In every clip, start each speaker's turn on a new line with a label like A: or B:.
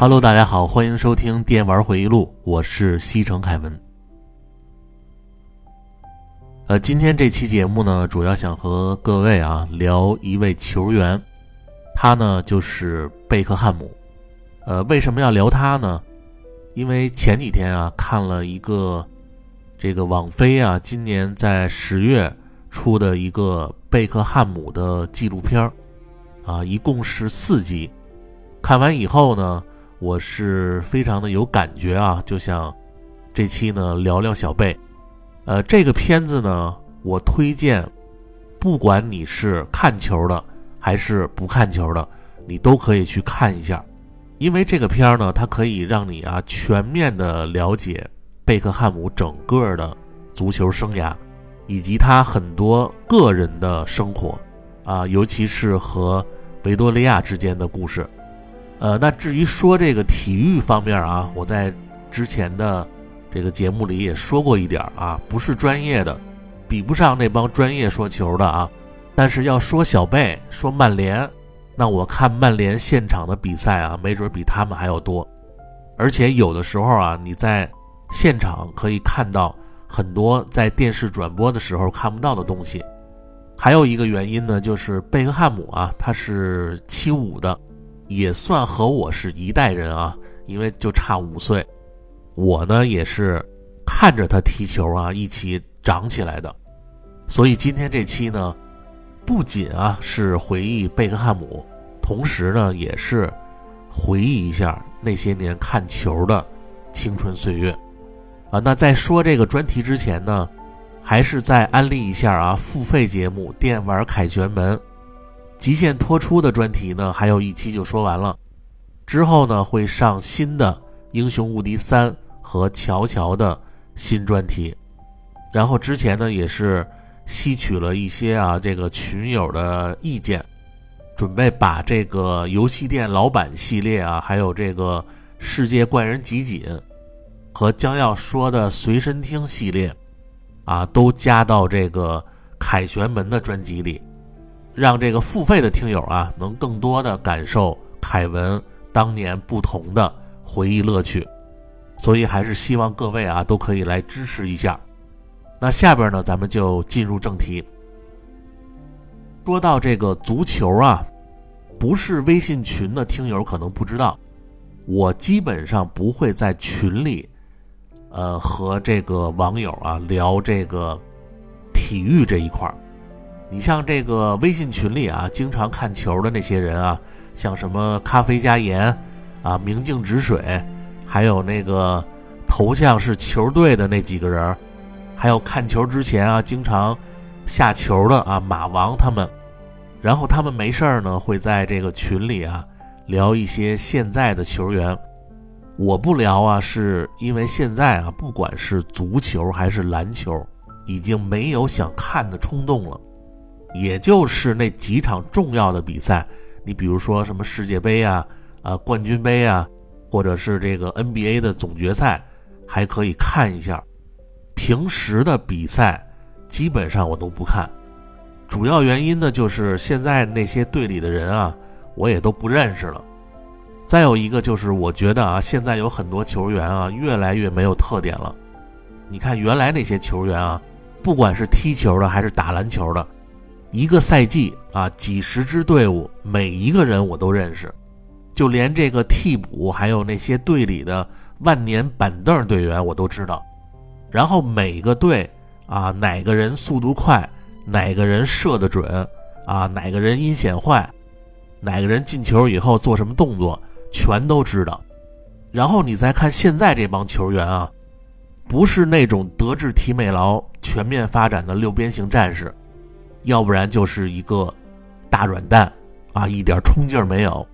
A: Hello，大家好，欢迎收听电玩回忆录，我是西城凯文。呃，今天这期节目呢，主要想和各位啊聊一位球员，他呢就是贝克汉姆。呃，为什么要聊他呢？因为前几天啊看了一个这个网飞啊今年在十月出的一个贝克汉姆的纪录片儿啊，一共是四集。看完以后呢，我是非常的有感觉啊，就想这期呢聊聊小贝。呃，这个片子呢，我推荐，不管你是看球的还是不看球的，你都可以去看一下，因为这个片儿呢，它可以让你啊全面的了解贝克汉姆整个的足球生涯，以及他很多个人的生活啊，尤其是和维多利亚之间的故事。呃，那至于说这个体育方面啊，我在之前的。这个节目里也说过一点啊，不是专业的，比不上那帮专业说球的啊。但是要说小贝，说曼联，那我看曼联现场的比赛啊，没准比他们还要多。而且有的时候啊，你在现场可以看到很多在电视转播的时候看不到的东西。还有一个原因呢，就是贝克汉姆啊，他是七五的，也算和我是一代人啊，因为就差五岁。我呢也是看着他踢球啊，一起长起来的，所以今天这期呢，不仅啊是回忆贝克汉姆，同时呢也是回忆一下那些年看球的青春岁月啊。那在说这个专题之前呢，还是再安利一下啊，付费节目《电玩凯旋门》极限脱出的专题呢，还有一期就说完了，之后呢会上新的《英雄无敌三》。和乔乔的新专题，然后之前呢也是吸取了一些啊这个群友的意见，准备把这个游戏店老板系列啊，还有这个世界怪人集锦和将要说的随身听系列啊，都加到这个凯旋门的专辑里，让这个付费的听友啊能更多的感受凯文当年不同的回忆乐趣。所以还是希望各位啊都可以来支持一下。那下边呢，咱们就进入正题。说到这个足球啊，不是微信群的听友可能不知道，我基本上不会在群里，呃，和这个网友啊聊这个体育这一块儿。你像这个微信群里啊，经常看球的那些人啊，像什么咖啡加盐啊，明镜止水。还有那个头像是球队的那几个人，还有看球之前啊经常下球的啊马王他们，然后他们没事儿呢会在这个群里啊聊一些现在的球员。我不聊啊，是因为现在啊不管是足球还是篮球，已经没有想看的冲动了。也就是那几场重要的比赛，你比如说什么世界杯啊、啊冠军杯啊。或者是这个 NBA 的总决赛，还可以看一下。平时的比赛基本上我都不看，主要原因呢就是现在那些队里的人啊，我也都不认识了。再有一个就是我觉得啊，现在有很多球员啊，越来越没有特点了。你看原来那些球员啊，不管是踢球的还是打篮球的，一个赛季啊，几十支队伍，每一个人我都认识。就连这个替补，还有那些队里的万年板凳队员，我都知道。然后每个队啊，哪个人速度快，哪个人射得准，啊，哪个人阴险坏，哪个人进球以后做什么动作，全都知道。然后你再看现在这帮球员啊，不是那种德智体美劳全面发展的六边形战士，要不然就是一个大软蛋啊，一点冲劲儿没有。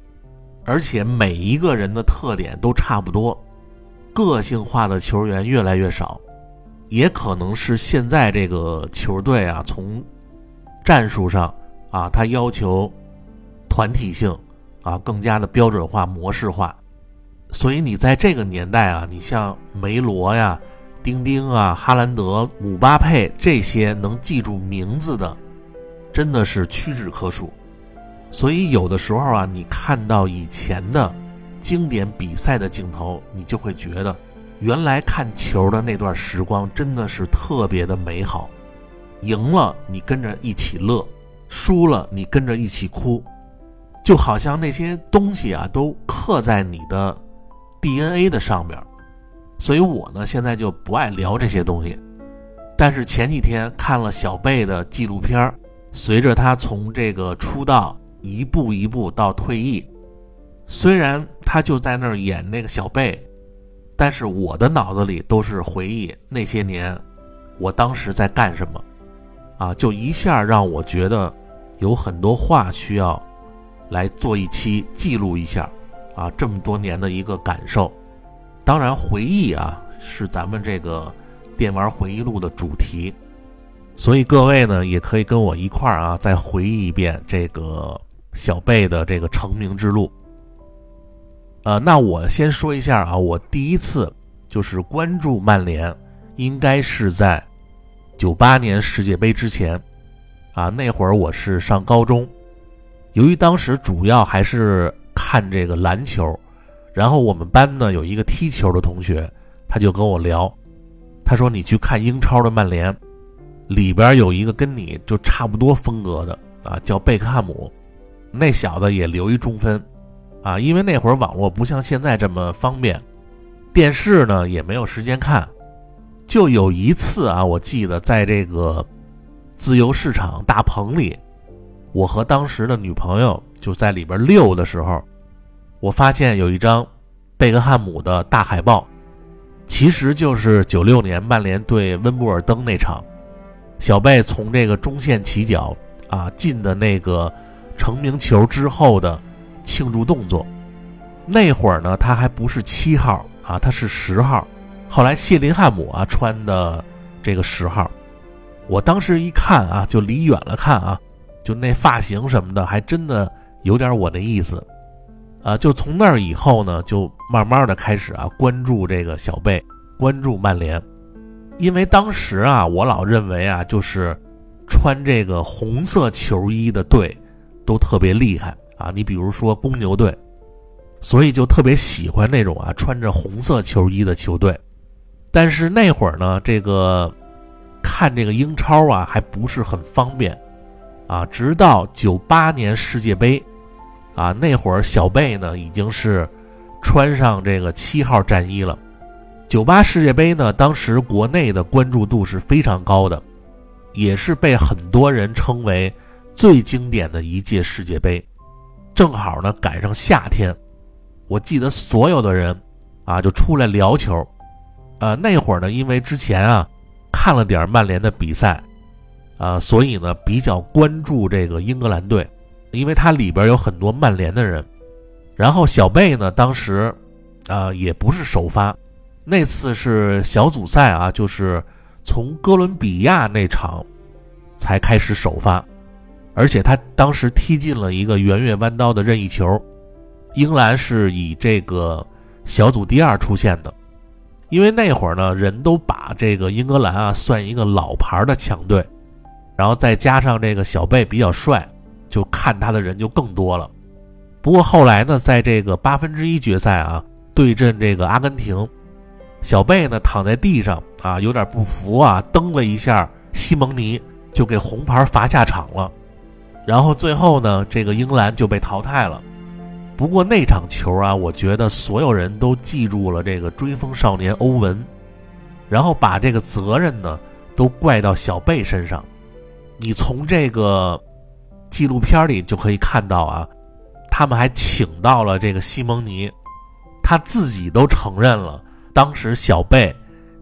A: 而且每一个人的特点都差不多，个性化的球员越来越少，也可能是现在这个球队啊，从战术上啊，他要求团体性啊，更加的标准化、模式化。所以你在这个年代啊，你像梅罗呀、丁丁啊、哈兰德、姆巴佩这些能记住名字的，真的是屈指可数。所以有的时候啊，你看到以前的经典比赛的镜头，你就会觉得，原来看球的那段时光真的是特别的美好。赢了你跟着一起乐，输了你跟着一起哭，就好像那些东西啊都刻在你的 DNA 的上面。所以我呢现在就不爱聊这些东西。但是前几天看了小贝的纪录片，随着他从这个出道一步一步到退役，虽然他就在那儿演那个小贝，但是我的脑子里都是回忆那些年，我当时在干什么。啊，就一下让我觉得有很多话需要来做一期记录一下啊，这么多年的一个感受。当然，回忆啊是咱们这个电玩回忆录的主题，所以各位呢也可以跟我一块儿啊再回忆一遍这个小贝的这个成名之路。呃，那我先说一下啊，我第一次就是关注曼联，应该是在。九八年世界杯之前，啊，那会儿我是上高中，由于当时主要还是看这个篮球，然后我们班呢有一个踢球的同学，他就跟我聊，他说你去看英超的曼联，里边有一个跟你就差不多风格的啊，叫贝克汉姆，那小子也留一中分，啊，因为那会儿网络不像现在这么方便，电视呢也没有时间看。就有一次啊，我记得在这个自由市场大棚里，我和当时的女朋友就在里边溜的时候，我发现有一张贝克汉姆的大海报，其实就是九六年曼联对温布尔登那场，小贝从这个中线起脚啊进的那个成名球之后的庆祝动作。那会儿呢，他还不是七号啊，他是十号。后来谢林汉姆啊穿的这个十号，我当时一看啊，就离远了看啊，就那发型什么的，还真的有点我的意思，啊，就从那儿以后呢，就慢慢的开始啊关注这个小贝，关注曼联，因为当时啊，我老认为啊，就是穿这个红色球衣的队都特别厉害啊，你比如说公牛队，所以就特别喜欢那种啊穿着红色球衣的球队。但是那会儿呢，这个看这个英超啊，还不是很方便啊。直到九八年世界杯啊，那会儿小贝呢已经是穿上这个七号战衣了。九八世界杯呢，当时国内的关注度是非常高的，也是被很多人称为最经典的一届世界杯。正好呢赶上夏天，我记得所有的人啊就出来聊球。呃，那会儿呢，因为之前啊看了点曼联的比赛，啊，所以呢比较关注这个英格兰队，因为它里边有很多曼联的人。然后小贝呢，当时啊也不是首发，那次是小组赛啊，就是从哥伦比亚那场才开始首发，而且他当时踢进了一个圆月弯刀的任意球。英格兰是以这个小组第二出现的。因为那会儿呢，人都把这个英格兰啊算一个老牌的强队，然后再加上这个小贝比较帅，就看他的人就更多了。不过后来呢，在这个八分之一决赛啊对阵这个阿根廷，小贝呢躺在地上啊有点不服啊，蹬了一下西蒙尼，就给红牌罚下场了。然后最后呢，这个英格兰就被淘汰了。不过那场球啊，我觉得所有人都记住了这个追风少年欧文，然后把这个责任呢都怪到小贝身上。你从这个纪录片里就可以看到啊，他们还请到了这个西蒙尼，他自己都承认了，当时小贝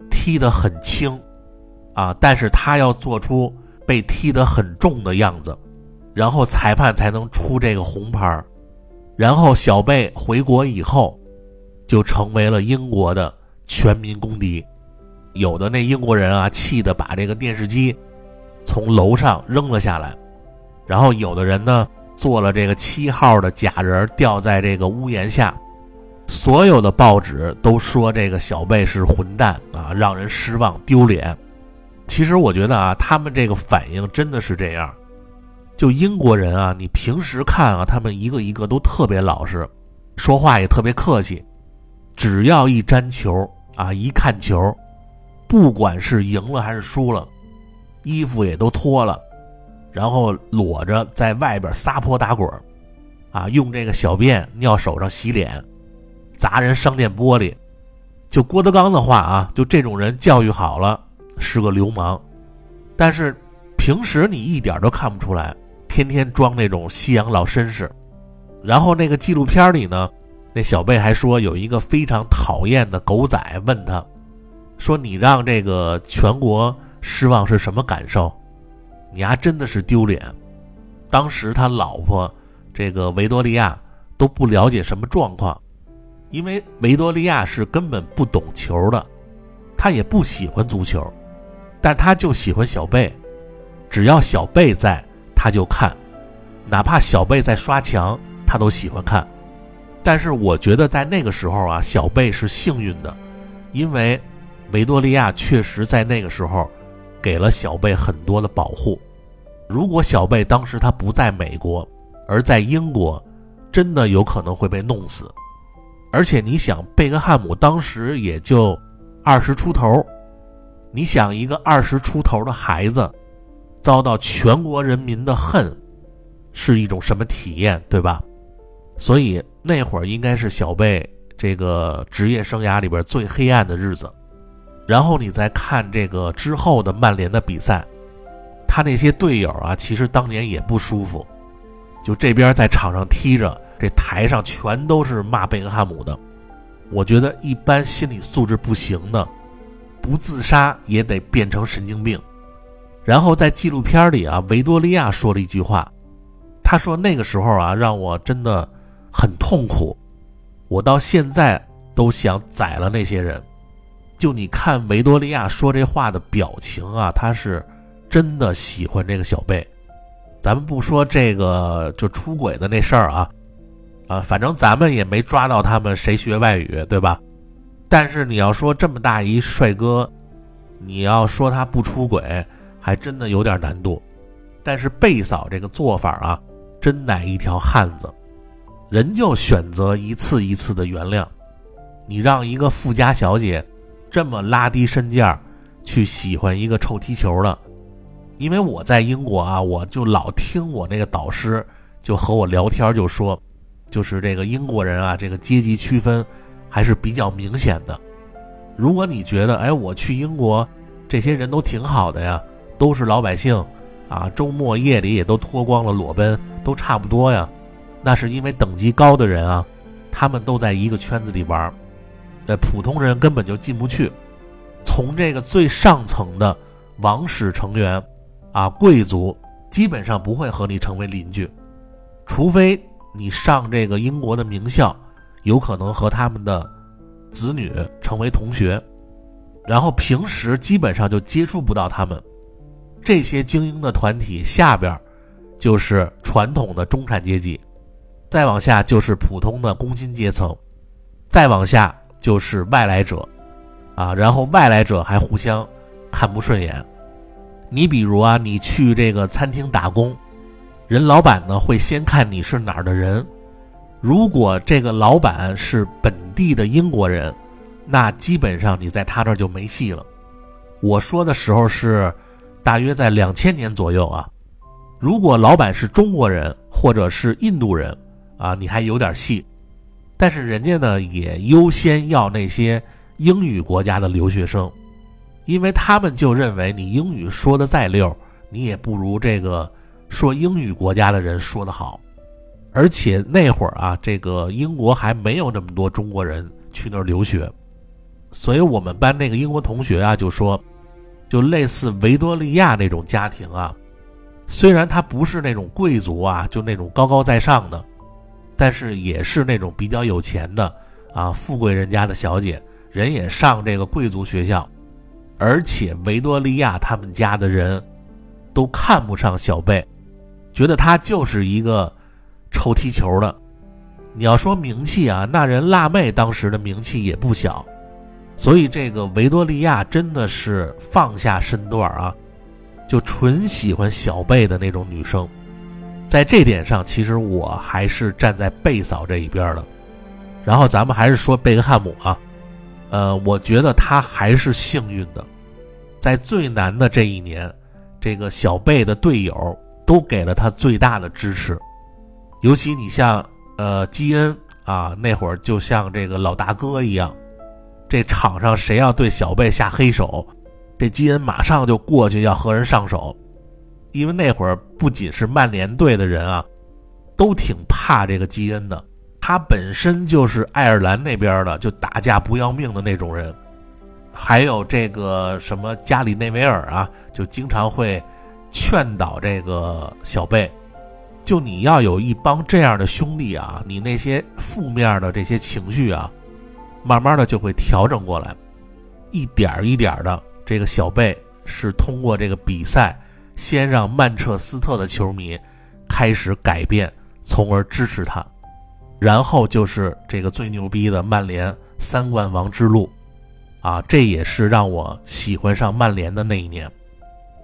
A: 踢得很轻啊，但是他要做出被踢得很重的样子，然后裁判才能出这个红牌。然后小贝回国以后，就成为了英国的全民公敌。有的那英国人啊，气得把这个电视机从楼上扔了下来。然后有的人呢，做了这个七号的假人，吊在这个屋檐下。所有的报纸都说这个小贝是混蛋啊，让人失望丢脸。其实我觉得啊，他们这个反应真的是这样。就英国人啊，你平时看啊，他们一个一个都特别老实，说话也特别客气。只要一沾球啊，一看球，不管是赢了还是输了，衣服也都脱了，然后裸着在外边撒泼打滚啊，用这个小便尿手上洗脸，砸人商店玻璃。就郭德纲的话啊，就这种人教育好了是个流氓，但是平时你一点都看不出来，天天装那种西洋老绅士。然后那个纪录片里呢。那小贝还说，有一个非常讨厌的狗仔问他，说：“你让这个全国失望是什么感受？你丫真的是丢脸。”当时他老婆这个维多利亚都不了解什么状况，因为维多利亚是根本不懂球的，他也不喜欢足球，但他就喜欢小贝，只要小贝在，他就看，哪怕小贝在刷墙，他都喜欢看。但是我觉得在那个时候啊，小贝是幸运的，因为维多利亚确实在那个时候给了小贝很多的保护。如果小贝当时他不在美国，而在英国，真的有可能会被弄死。而且你想，贝克汉姆当时也就二十出头，你想一个二十出头的孩子遭到全国人民的恨，是一种什么体验，对吧？所以那会儿应该是小贝这个职业生涯里边最黑暗的日子。然后你再看这个之后的曼联的比赛，他那些队友啊，其实当年也不舒服。就这边在场上踢着，这台上全都是骂贝克汉姆的。我觉得一般心理素质不行的，不自杀也得变成神经病。然后在纪录片里啊，维多利亚说了一句话，他说那个时候啊，让我真的。很痛苦，我到现在都想宰了那些人。就你看维多利亚说这话的表情啊，他是真的喜欢这个小贝。咱们不说这个就出轨的那事儿啊，啊，反正咱们也没抓到他们谁学外语，对吧？但是你要说这么大一帅哥，你要说他不出轨，还真的有点难度。但是贝嫂这个做法啊，真乃一条汉子。人就选择一次一次的原谅，你让一个富家小姐这么拉低身价去喜欢一个臭踢球的，因为我在英国啊，我就老听我那个导师就和我聊天，就说，就是这个英国人啊，这个阶级区分还是比较明显的。如果你觉得，哎，我去英国，这些人都挺好的呀，都是老百姓啊，周末夜里也都脱光了裸奔，都差不多呀。那是因为等级高的人啊，他们都在一个圈子里玩，呃，普通人根本就进不去。从这个最上层的王室成员啊，贵族基本上不会和你成为邻居，除非你上这个英国的名校，有可能和他们的子女成为同学，然后平时基本上就接触不到他们。这些精英的团体下边，就是传统的中产阶级。再往下就是普通的工薪阶层，再往下就是外来者，啊，然后外来者还互相看不顺眼。你比如啊，你去这个餐厅打工，人老板呢会先看你是哪儿的人，如果这个老板是本地的英国人，那基本上你在他这儿就没戏了。我说的时候是大约在两千年左右啊，如果老板是中国人或者是印度人。啊，你还有点戏，但是人家呢也优先要那些英语国家的留学生，因为他们就认为你英语说的再溜，你也不如这个说英语国家的人说的好。而且那会儿啊，这个英国还没有那么多中国人去那儿留学，所以我们班那个英国同学啊就说，就类似维多利亚那种家庭啊，虽然他不是那种贵族啊，就那种高高在上的。但是也是那种比较有钱的啊，富贵人家的小姐，人也上这个贵族学校，而且维多利亚他们家的人都看不上小贝，觉得他就是一个臭踢球的。你要说名气啊，那人辣妹当时的名气也不小，所以这个维多利亚真的是放下身段啊，就纯喜欢小贝的那种女生。在这点上，其实我还是站在贝嫂这一边的。然后咱们还是说贝克汉姆啊，呃，我觉得他还是幸运的，在最难的这一年，这个小贝的队友都给了他最大的支持，尤其你像呃基恩啊，那会儿就像这个老大哥一样，这场上谁要对小贝下黑手，这基恩马上就过去要和人上手，因为那会儿不仅是曼联队的人啊，都挺怕这个基恩的。他本身就是爱尔兰那边的，就打架不要命的那种人，还有这个什么加里内维尔啊，就经常会劝导这个小贝，就你要有一帮这样的兄弟啊，你那些负面的这些情绪啊，慢慢的就会调整过来，一点一点的，这个小贝是通过这个比赛，先让曼彻斯特的球迷开始改变，从而支持他。然后就是这个最牛逼的曼联三冠王之路，啊，这也是让我喜欢上曼联的那一年，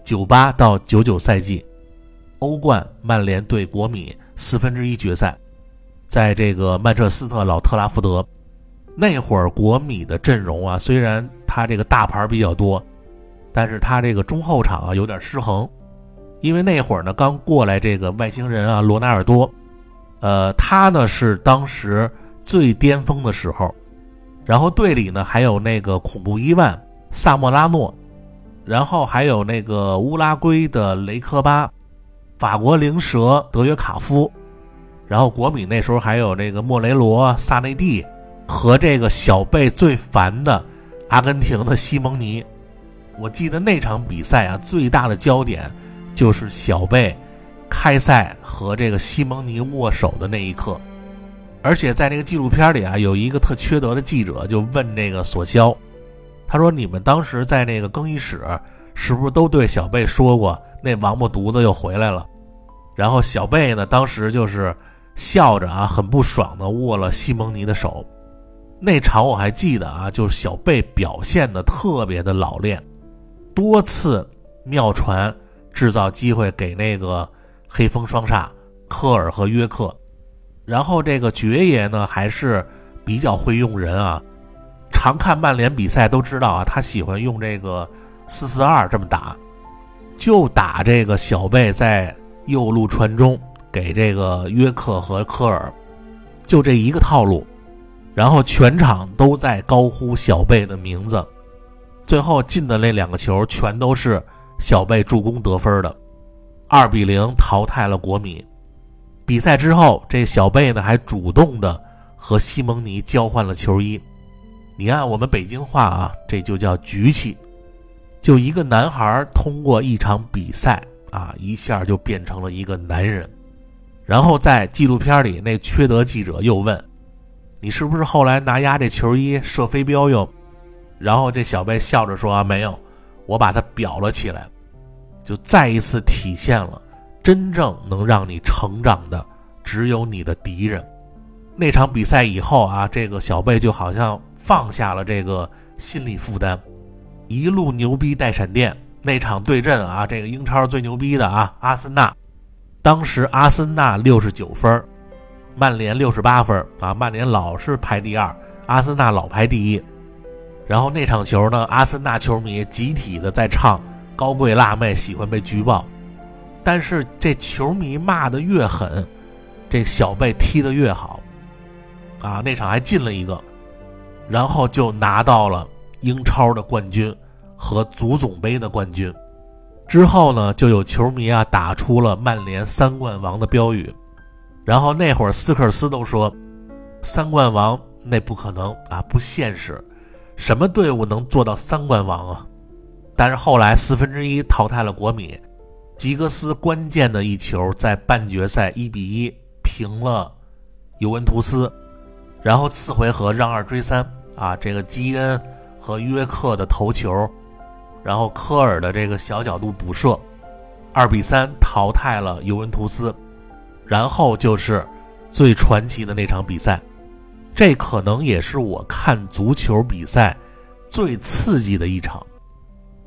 A: 九八到九九赛季，欧冠曼联对国米四分之一决赛，在这个曼彻斯特老特拉福德，那会儿国米的阵容啊，虽然他这个大牌比较多，但是他这个中后场啊有点失衡，因为那会儿呢刚过来这个外星人啊罗纳尔多。呃，他呢是当时最巅峰的时候，然后队里呢还有那个恐怖伊万萨莫拉诺，然后还有那个乌拉圭的雷科巴，法国灵蛇德约卡夫，然后国米那时候还有这个莫雷罗萨内蒂和这个小贝最烦的阿根廷的西蒙尼。我记得那场比赛啊，最大的焦点就是小贝。开赛和这个西蒙尼握手的那一刻，而且在那个纪录片里啊，有一个特缺德的记者就问这个索肖，他说：“你们当时在那个更衣室是不是都对小贝说过那王八犊子又回来了？”然后小贝呢，当时就是笑着啊，很不爽的握了西蒙尼的手。那场我还记得啊，就是小贝表现的特别的老练，多次妙传制造机会给那个。黑风双煞科尔和约克，然后这个爵爷呢还是比较会用人啊。常看曼联比赛都知道啊，他喜欢用这个四四二这么打，就打这个小贝在右路传中给这个约克和科尔，就这一个套路。然后全场都在高呼小贝的名字，最后进的那两个球全都是小贝助攻得分的。二比零淘汰了国米。比赛之后，这小贝呢还主动的和西蒙尼交换了球衣。你按我们北京话啊，这就叫局气。就一个男孩通过一场比赛啊，一下就变成了一个男人。然后在纪录片里，那缺德记者又问：“你是不是后来拿压这球衣射飞镖用？”然后这小贝笑着说：“啊，没有，我把它裱了起来。”就再一次体现了，真正能让你成长的只有你的敌人。那场比赛以后啊，这个小贝就好像放下了这个心理负担，一路牛逼带闪电。那场对阵啊，这个英超最牛逼的啊，阿森纳，当时阿森纳六十九分，曼联六十八分啊，曼联老是排第二，阿森纳老排第一。然后那场球呢，阿森纳球迷集体的在唱。高贵辣妹喜欢被举报，但是这球迷骂的越狠，这小贝踢的越好，啊，那场还进了一个，然后就拿到了英超的冠军和足总杯的冠军。之后呢，就有球迷啊打出了曼联三冠王的标语，然后那会儿斯科尔斯都说，三冠王那不可能啊，不现实，什么队伍能做到三冠王啊？但是后来四分之一淘汰了国米，吉格斯关键的一球在半决赛一比一平了尤文图斯，然后次回合让二追三啊，这个基恩和约克的头球，然后科尔的这个小角度补射，二比三淘汰了尤文图斯，然后就是最传奇的那场比赛，这可能也是我看足球比赛最刺激的一场。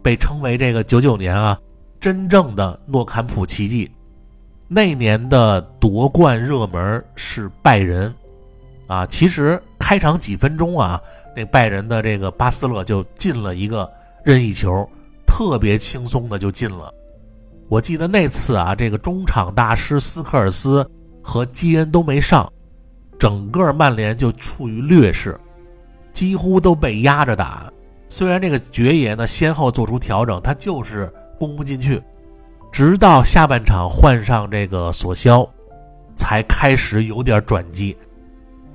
A: 被称为这个九九年啊，真正的诺坎普奇迹。那年的夺冠热门是拜仁，啊，其实开场几分钟啊，那拜仁的这个巴斯勒就进了一个任意球，特别轻松的就进了。我记得那次啊，这个中场大师斯科尔斯和基恩都没上，整个曼联就处于劣势，几乎都被压着打。虽然这个爵爷呢先后做出调整，他就是攻不进去。直到下半场换上这个索肖，才开始有点转机。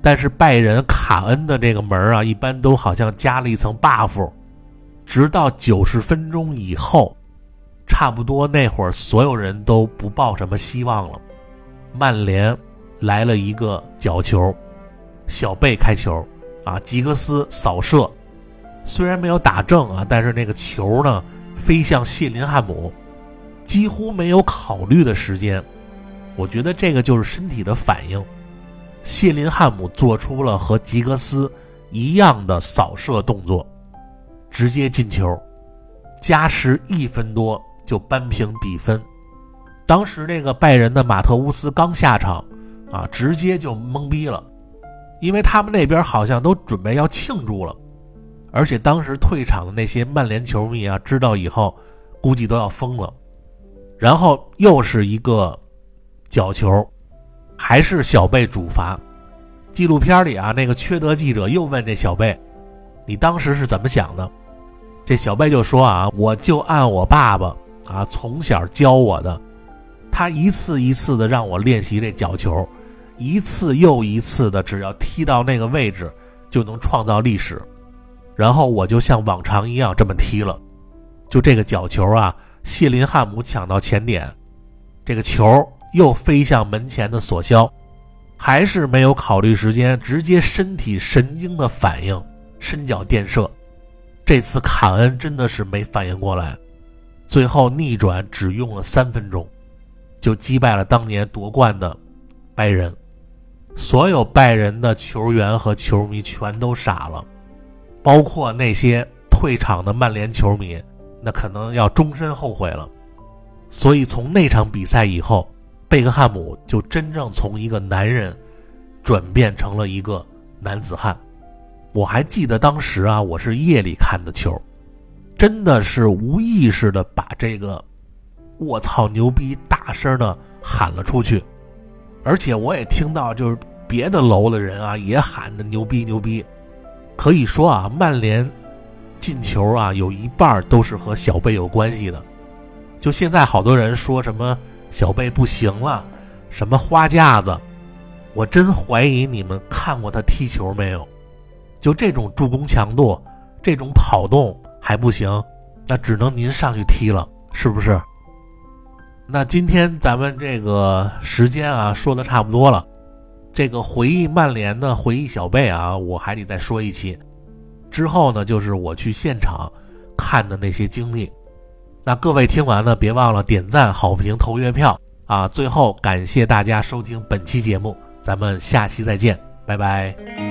A: 但是拜仁卡恩的这个门啊，一般都好像加了一层 buff。直到九十分钟以后，差不多那会儿所有人都不抱什么希望了。曼联来了一个角球，小贝开球啊，吉格斯扫射，虽然没有打正啊，但是那个球呢飞向谢林汉姆。几乎没有考虑的时间，我觉得这个就是身体的反应。谢林汉姆做出了和吉格斯一样的扫射动作，直接进球。加时一分多就扳平比分。当时这个拜仁的马特乌斯刚下场，啊，直接就懵逼了，因为他们那边好像都准备要庆祝了，而且当时退场的那些曼联球迷啊，知道以后估计都要疯了。然后又是一个角球，还是小贝主罚。纪录片里啊，那个缺德记者又问这小贝：“你当时是怎么想的？”这小贝就说：“啊，我就按我爸爸啊从小教我的，他一次一次的让我练习这角球，一次又一次的，只要踢到那个位置就能创造历史。然后我就像往常一样这么踢了，就这个角球啊。”谢林汉姆抢到前点，这个球又飞向门前的索肖，还是没有考虑时间，直接身体神经的反应，伸脚垫射。这次卡恩真的是没反应过来，最后逆转只用了三分钟，就击败了当年夺冠的拜仁。所有拜仁的球员和球迷全都傻了，包括那些退场的曼联球迷。那可能要终身后悔了，所以从那场比赛以后，贝克汉姆就真正从一个男人转变成了一个男子汉。我还记得当时啊，我是夜里看的球，真的是无意识的把这个“我操牛逼”大声的喊了出去，而且我也听到就是别的楼的人啊也喊着牛逼牛逼。可以说啊，曼联。进球啊，有一半都是和小贝有关系的。就现在好多人说什么小贝不行了，什么花架子，我真怀疑你们看过他踢球没有？就这种助攻强度，这种跑动还不行，那只能您上去踢了，是不是？那今天咱们这个时间啊，说的差不多了。这个回忆曼联的回忆小贝啊，我还得再说一期。之后呢，就是我去现场看的那些经历。那各位听完了，别忘了点赞、好评、投月票啊！最后感谢大家收听本期节目，咱们下期再见，拜拜。